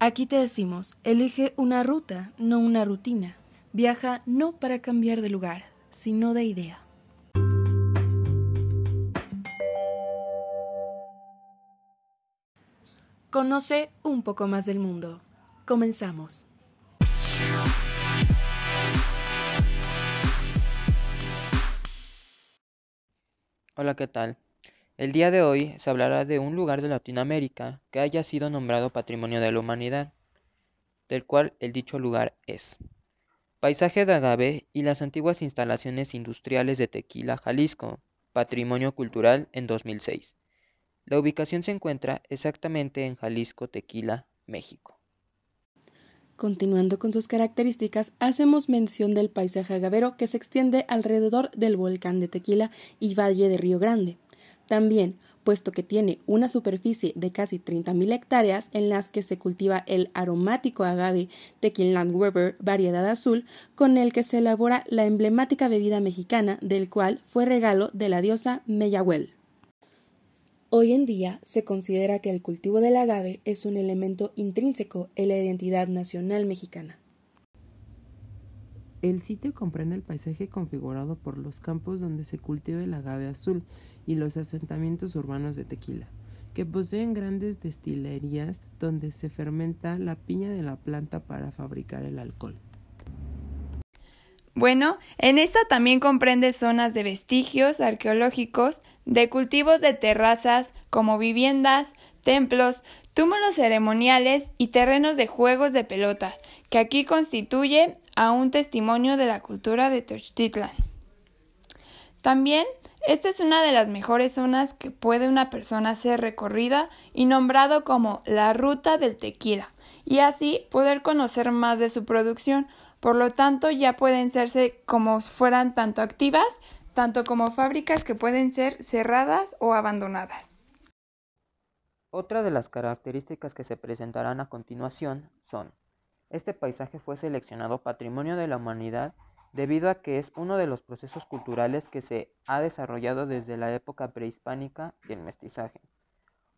Aquí te decimos, elige una ruta, no una rutina. Viaja no para cambiar de lugar, sino de idea. Conoce un poco más del mundo. Comenzamos. Hola, ¿qué tal? El día de hoy se hablará de un lugar de Latinoamérica que haya sido nombrado Patrimonio de la Humanidad, del cual el dicho lugar es Paisaje de Agave y las antiguas instalaciones industriales de Tequila, Jalisco, Patrimonio Cultural en 2006. La ubicación se encuentra exactamente en Jalisco, Tequila, México. Continuando con sus características, hacemos mención del paisaje agavero que se extiende alrededor del volcán de Tequila y Valle de Río Grande. También, puesto que tiene una superficie de casi 30.000 hectáreas en las que se cultiva el aromático agave Tequiland Weber variedad azul, con el que se elabora la emblemática bebida mexicana, del cual fue regalo de la diosa Meyahuel. Hoy en día se considera que el cultivo del agave es un elemento intrínseco en la identidad nacional mexicana. El sitio comprende el paisaje configurado por los campos donde se cultiva el agave azul y los asentamientos urbanos de Tequila, que poseen grandes destilerías donde se fermenta la piña de la planta para fabricar el alcohol. Bueno, en esta también comprende zonas de vestigios arqueológicos, de cultivos de terrazas como viviendas, templos, túmulos ceremoniales y terrenos de juegos de pelota, que aquí constituye a un testimonio de la cultura de Tenochtitlan. También, esta es una de las mejores zonas que puede una persona ser recorrida y nombrado como la ruta del tequila, y así poder conocer más de su producción, por lo tanto ya pueden serse como fueran tanto activas, tanto como fábricas que pueden ser cerradas o abandonadas. Otra de las características que se presentarán a continuación son este paisaje fue seleccionado Patrimonio de la Humanidad debido a que es uno de los procesos culturales que se ha desarrollado desde la época prehispánica y el mestizaje.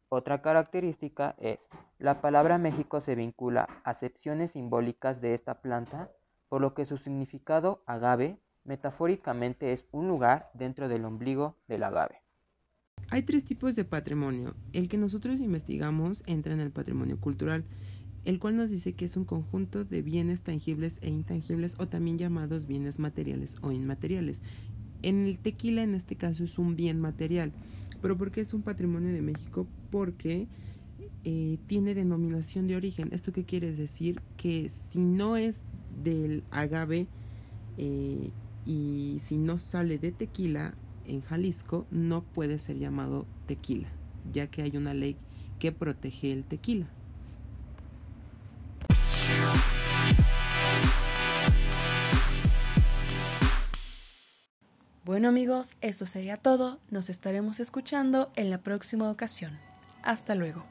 Otra característica es, la palabra México se vincula a acepciones simbólicas de esta planta, por lo que su significado agave metafóricamente es un lugar dentro del ombligo del agave. Hay tres tipos de patrimonio. El que nosotros investigamos entra en el patrimonio cultural el cual nos dice que es un conjunto de bienes tangibles e intangibles o también llamados bienes materiales o inmateriales. En el tequila en este caso es un bien material, pero ¿por qué es un patrimonio de México? Porque eh, tiene denominación de origen. ¿Esto qué quiere decir? Que si no es del agave eh, y si no sale de tequila en Jalisco, no puede ser llamado tequila, ya que hay una ley que protege el tequila. Bueno amigos, eso sería todo. Nos estaremos escuchando en la próxima ocasión. Hasta luego.